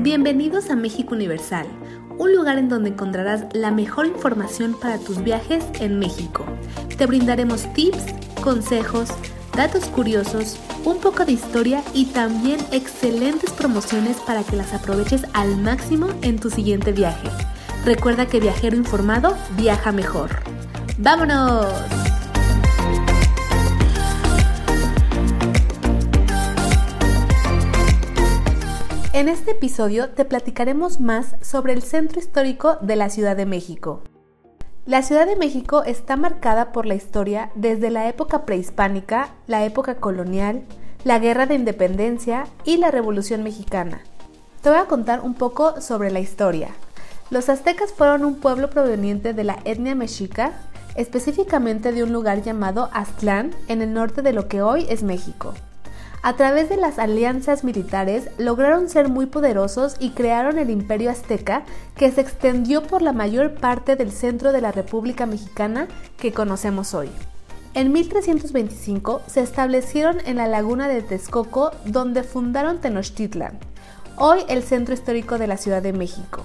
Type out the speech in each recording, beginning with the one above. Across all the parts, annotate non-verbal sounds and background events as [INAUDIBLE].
Bienvenidos a México Universal, un lugar en donde encontrarás la mejor información para tus viajes en México. Te brindaremos tips, consejos, datos curiosos, un poco de historia y también excelentes promociones para que las aproveches al máximo en tu siguiente viaje. Recuerda que viajero informado viaja mejor. ¡Vámonos! En este episodio te platicaremos más sobre el centro histórico de la Ciudad de México. La Ciudad de México está marcada por la historia desde la época prehispánica, la época colonial, la Guerra de Independencia y la Revolución Mexicana. Te voy a contar un poco sobre la historia. Los aztecas fueron un pueblo proveniente de la etnia mexica, específicamente de un lugar llamado Aztlán, en el norte de lo que hoy es México. A través de las alianzas militares lograron ser muy poderosos y crearon el imperio azteca que se extendió por la mayor parte del centro de la República Mexicana que conocemos hoy. En 1325 se establecieron en la laguna de Texcoco donde fundaron Tenochtitlan, hoy el centro histórico de la Ciudad de México.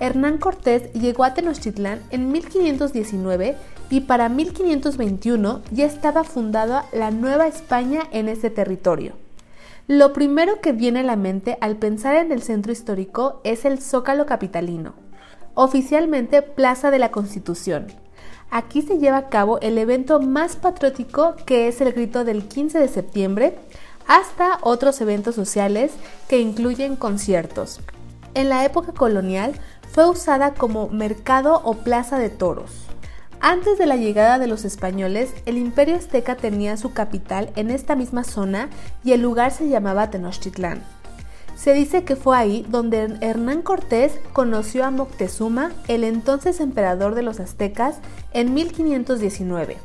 Hernán Cortés llegó a Tenochtitlán en 1519 y para 1521 ya estaba fundada la Nueva España en ese territorio. Lo primero que viene a la mente al pensar en el centro histórico es el Zócalo Capitalino, oficialmente Plaza de la Constitución. Aquí se lleva a cabo el evento más patriótico que es el grito del 15 de septiembre, hasta otros eventos sociales que incluyen conciertos. En la época colonial fue usada como mercado o plaza de toros. Antes de la llegada de los españoles, el imperio azteca tenía su capital en esta misma zona y el lugar se llamaba Tenochtitlán. Se dice que fue ahí donde Hernán Cortés conoció a Moctezuma, el entonces emperador de los aztecas, en 1519.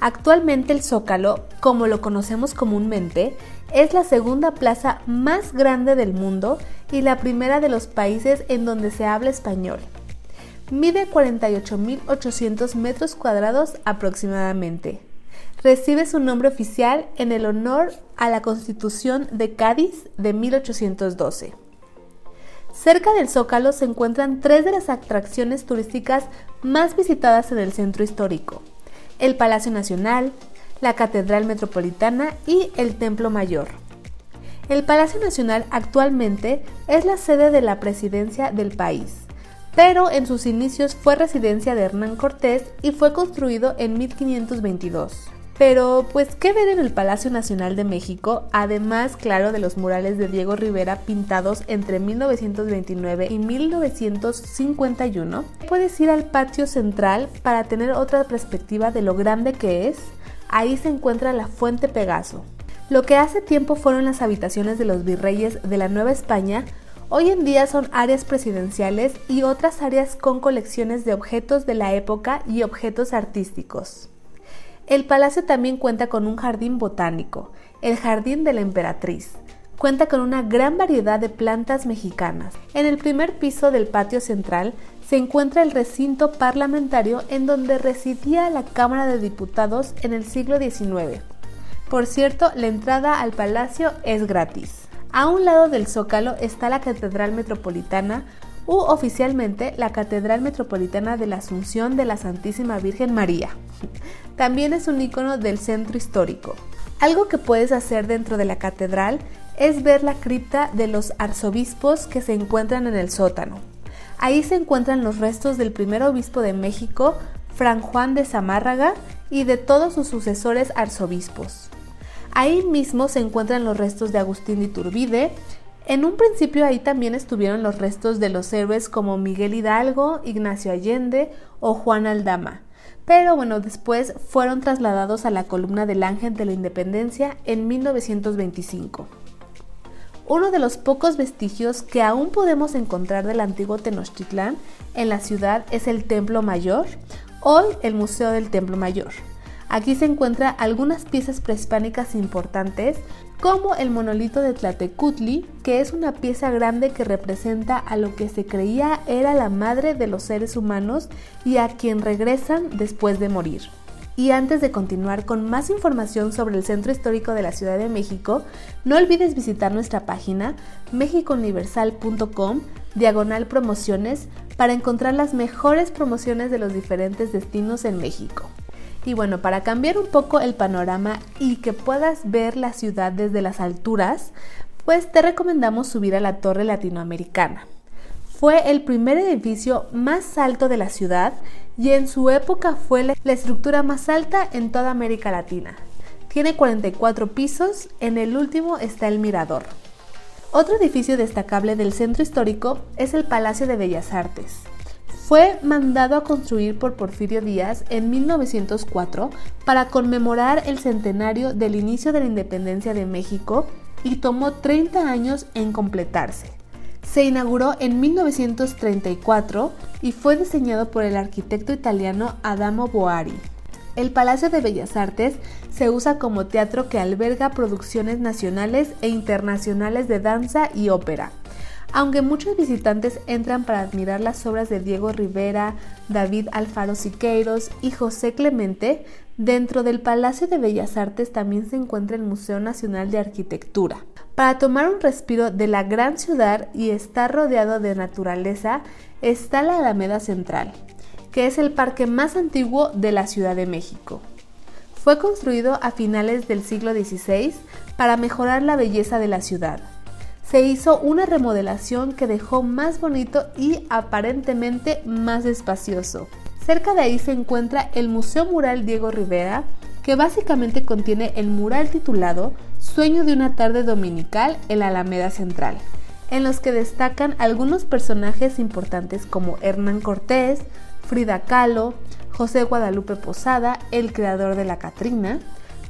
Actualmente el Zócalo, como lo conocemos comúnmente, es la segunda plaza más grande del mundo y la primera de los países en donde se habla español. Mide 48.800 metros cuadrados aproximadamente. Recibe su nombre oficial en el honor a la Constitución de Cádiz de 1812. Cerca del Zócalo se encuentran tres de las atracciones turísticas más visitadas en el centro histórico el Palacio Nacional, la Catedral Metropolitana y el Templo Mayor. El Palacio Nacional actualmente es la sede de la presidencia del país, pero en sus inicios fue residencia de Hernán Cortés y fue construido en 1522. Pero, pues, ¿qué ver en el Palacio Nacional de México? Además, claro, de los murales de Diego Rivera pintados entre 1929 y 1951. Puedes ir al patio central para tener otra perspectiva de lo grande que es. Ahí se encuentra la Fuente Pegaso. Lo que hace tiempo fueron las habitaciones de los virreyes de la Nueva España, hoy en día son áreas presidenciales y otras áreas con colecciones de objetos de la época y objetos artísticos. El palacio también cuenta con un jardín botánico, el Jardín de la Emperatriz. Cuenta con una gran variedad de plantas mexicanas. En el primer piso del patio central se encuentra el recinto parlamentario en donde residía la Cámara de Diputados en el siglo XIX. Por cierto, la entrada al palacio es gratis. A un lado del zócalo está la Catedral Metropolitana, u oficialmente la Catedral Metropolitana de la Asunción de la Santísima Virgen María. También es un icono del centro histórico. Algo que puedes hacer dentro de la catedral es ver la cripta de los arzobispos que se encuentran en el sótano. Ahí se encuentran los restos del primer obispo de México, Fran Juan de Zamárraga, y de todos sus sucesores arzobispos. Ahí mismo se encuentran los restos de Agustín de Iturbide, en un principio ahí también estuvieron los restos de los héroes como Miguel Hidalgo, Ignacio Allende o Juan Aldama. Pero bueno, después fueron trasladados a la columna del Ángel de la Independencia en 1925. Uno de los pocos vestigios que aún podemos encontrar del antiguo Tenochtitlán en la ciudad es el Templo Mayor, hoy el Museo del Templo Mayor. Aquí se encuentran algunas piezas prehispánicas importantes, como el monolito de Tlatecutli, que es una pieza grande que representa a lo que se creía era la madre de los seres humanos y a quien regresan después de morir. Y antes de continuar con más información sobre el Centro Histórico de la Ciudad de México, no olvides visitar nuestra página mexicouniversal.com diagonal promociones para encontrar las mejores promociones de los diferentes destinos en México. Y bueno, para cambiar un poco el panorama y que puedas ver la ciudad desde las alturas, pues te recomendamos subir a la Torre Latinoamericana. Fue el primer edificio más alto de la ciudad y en su época fue la estructura más alta en toda América Latina. Tiene 44 pisos, en el último está el mirador. Otro edificio destacable del centro histórico es el Palacio de Bellas Artes. Fue mandado a construir por Porfirio Díaz en 1904 para conmemorar el centenario del inicio de la independencia de México y tomó 30 años en completarse. Se inauguró en 1934 y fue diseñado por el arquitecto italiano Adamo Boari. El Palacio de Bellas Artes se usa como teatro que alberga producciones nacionales e internacionales de danza y ópera. Aunque muchos visitantes entran para admirar las obras de Diego Rivera, David Alfaro Siqueiros y José Clemente, dentro del Palacio de Bellas Artes también se encuentra el Museo Nacional de Arquitectura. Para tomar un respiro de la gran ciudad y estar rodeado de naturaleza está la Alameda Central, que es el parque más antiguo de la Ciudad de México. Fue construido a finales del siglo XVI para mejorar la belleza de la ciudad se hizo una remodelación que dejó más bonito y aparentemente más espacioso. Cerca de ahí se encuentra el Museo Mural Diego Rivera, que básicamente contiene el mural titulado Sueño de una tarde dominical en la Alameda Central, en los que destacan algunos personajes importantes como Hernán Cortés, Frida Kahlo, José Guadalupe Posada, el creador de la Catrina,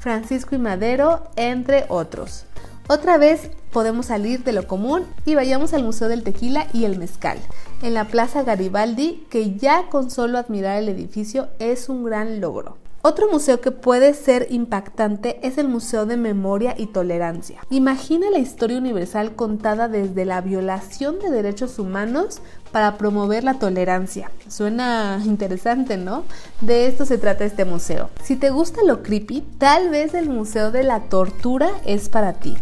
Francisco y Madero, entre otros. Otra vez podemos salir de lo común y vayamos al Museo del Tequila y el Mezcal, en la Plaza Garibaldi, que ya con solo admirar el edificio es un gran logro. Otro museo que puede ser impactante es el Museo de Memoria y Tolerancia. Imagina la historia universal contada desde la violación de derechos humanos para promover la tolerancia. Suena interesante, ¿no? De esto se trata este museo. Si te gusta lo creepy, tal vez el Museo de la Tortura es para ti.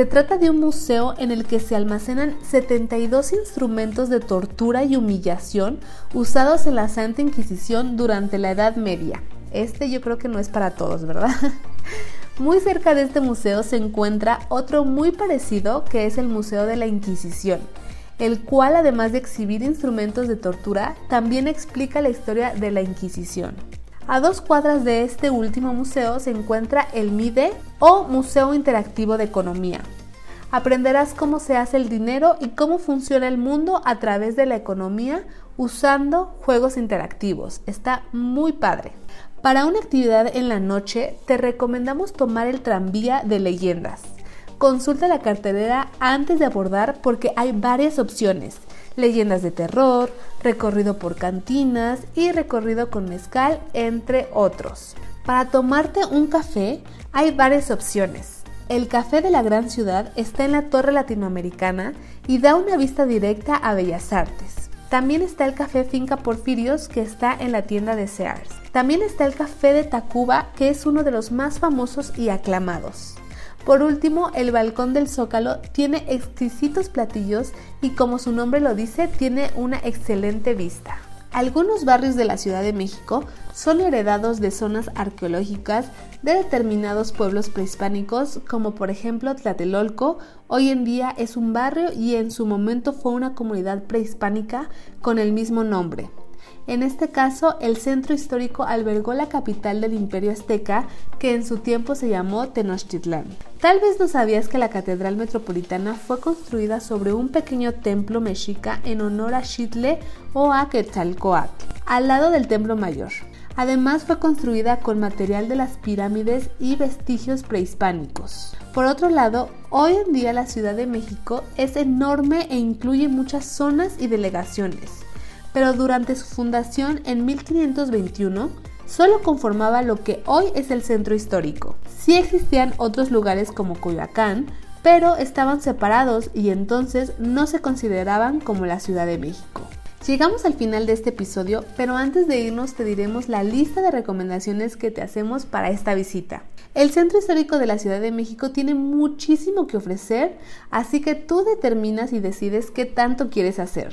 Se trata de un museo en el que se almacenan 72 instrumentos de tortura y humillación usados en la Santa Inquisición durante la Edad Media. Este yo creo que no es para todos, ¿verdad? [LAUGHS] Muy cerca de este museo se encuentra otro muy parecido que es el Museo de la Inquisición, el cual además de exhibir instrumentos de tortura, también explica la historia de la Inquisición. A dos cuadras de este último museo se encuentra el MIDE o Museo Interactivo de Economía. Aprenderás cómo se hace el dinero y cómo funciona el mundo a través de la economía usando juegos interactivos. Está muy padre. Para una actividad en la noche te recomendamos tomar el tranvía de leyendas. Consulta la cartelera antes de abordar porque hay varias opciones leyendas de terror, recorrido por cantinas y recorrido con mezcal, entre otros. Para tomarte un café hay varias opciones. El café de la gran ciudad está en la Torre Latinoamericana y da una vista directa a Bellas Artes. También está el café Finca Porfirios que está en la tienda de Sears. También está el café de Tacuba que es uno de los más famosos y aclamados. Por último, el balcón del Zócalo tiene exquisitos platillos y como su nombre lo dice, tiene una excelente vista. Algunos barrios de la Ciudad de México son heredados de zonas arqueológicas de determinados pueblos prehispánicos, como por ejemplo Tlatelolco, hoy en día es un barrio y en su momento fue una comunidad prehispánica con el mismo nombre. En este caso, el centro histórico albergó la capital del imperio azteca, que en su tiempo se llamó Tenochtitlán. Tal vez no sabías que la Catedral Metropolitana fue construida sobre un pequeño templo mexica en honor a Xitle o a Quetzalcoatl, al lado del Templo Mayor. Además fue construida con material de las pirámides y vestigios prehispánicos. Por otro lado, hoy en día la Ciudad de México es enorme e incluye muchas zonas y delegaciones pero durante su fundación en 1521 solo conformaba lo que hoy es el centro histórico. Sí existían otros lugares como Coyoacán, pero estaban separados y entonces no se consideraban como la Ciudad de México. Llegamos al final de este episodio, pero antes de irnos te diremos la lista de recomendaciones que te hacemos para esta visita. El Centro Histórico de la Ciudad de México tiene muchísimo que ofrecer, así que tú determinas y decides qué tanto quieres hacer.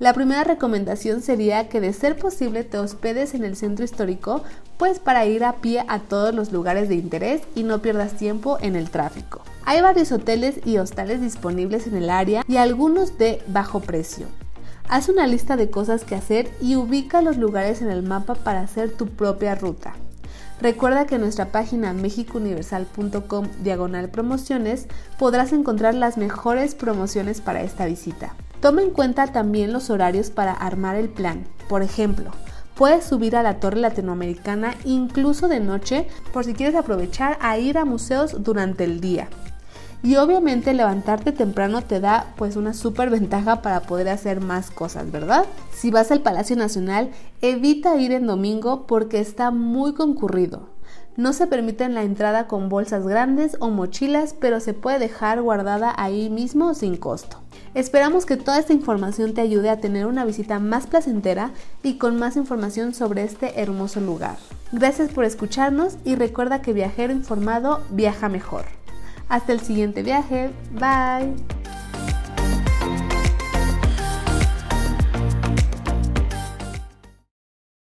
La primera recomendación sería que de ser posible te hospedes en el centro histórico, pues para ir a pie a todos los lugares de interés y no pierdas tiempo en el tráfico. Hay varios hoteles y hostales disponibles en el área y algunos de bajo precio. Haz una lista de cosas que hacer y ubica los lugares en el mapa para hacer tu propia ruta. Recuerda que en nuestra página mexicouniversal.com diagonal promociones podrás encontrar las mejores promociones para esta visita. Toma en cuenta también los horarios para armar el plan. Por ejemplo, puedes subir a la Torre Latinoamericana incluso de noche por si quieres aprovechar a ir a museos durante el día. Y obviamente levantarte temprano te da pues una súper ventaja para poder hacer más cosas, ¿verdad? Si vas al Palacio Nacional, evita ir en domingo porque está muy concurrido. No se permite la entrada con bolsas grandes o mochilas, pero se puede dejar guardada ahí mismo sin costo. Esperamos que toda esta información te ayude a tener una visita más placentera y con más información sobre este hermoso lugar. Gracias por escucharnos y recuerda que viajero informado viaja mejor. Hasta el siguiente viaje. Bye.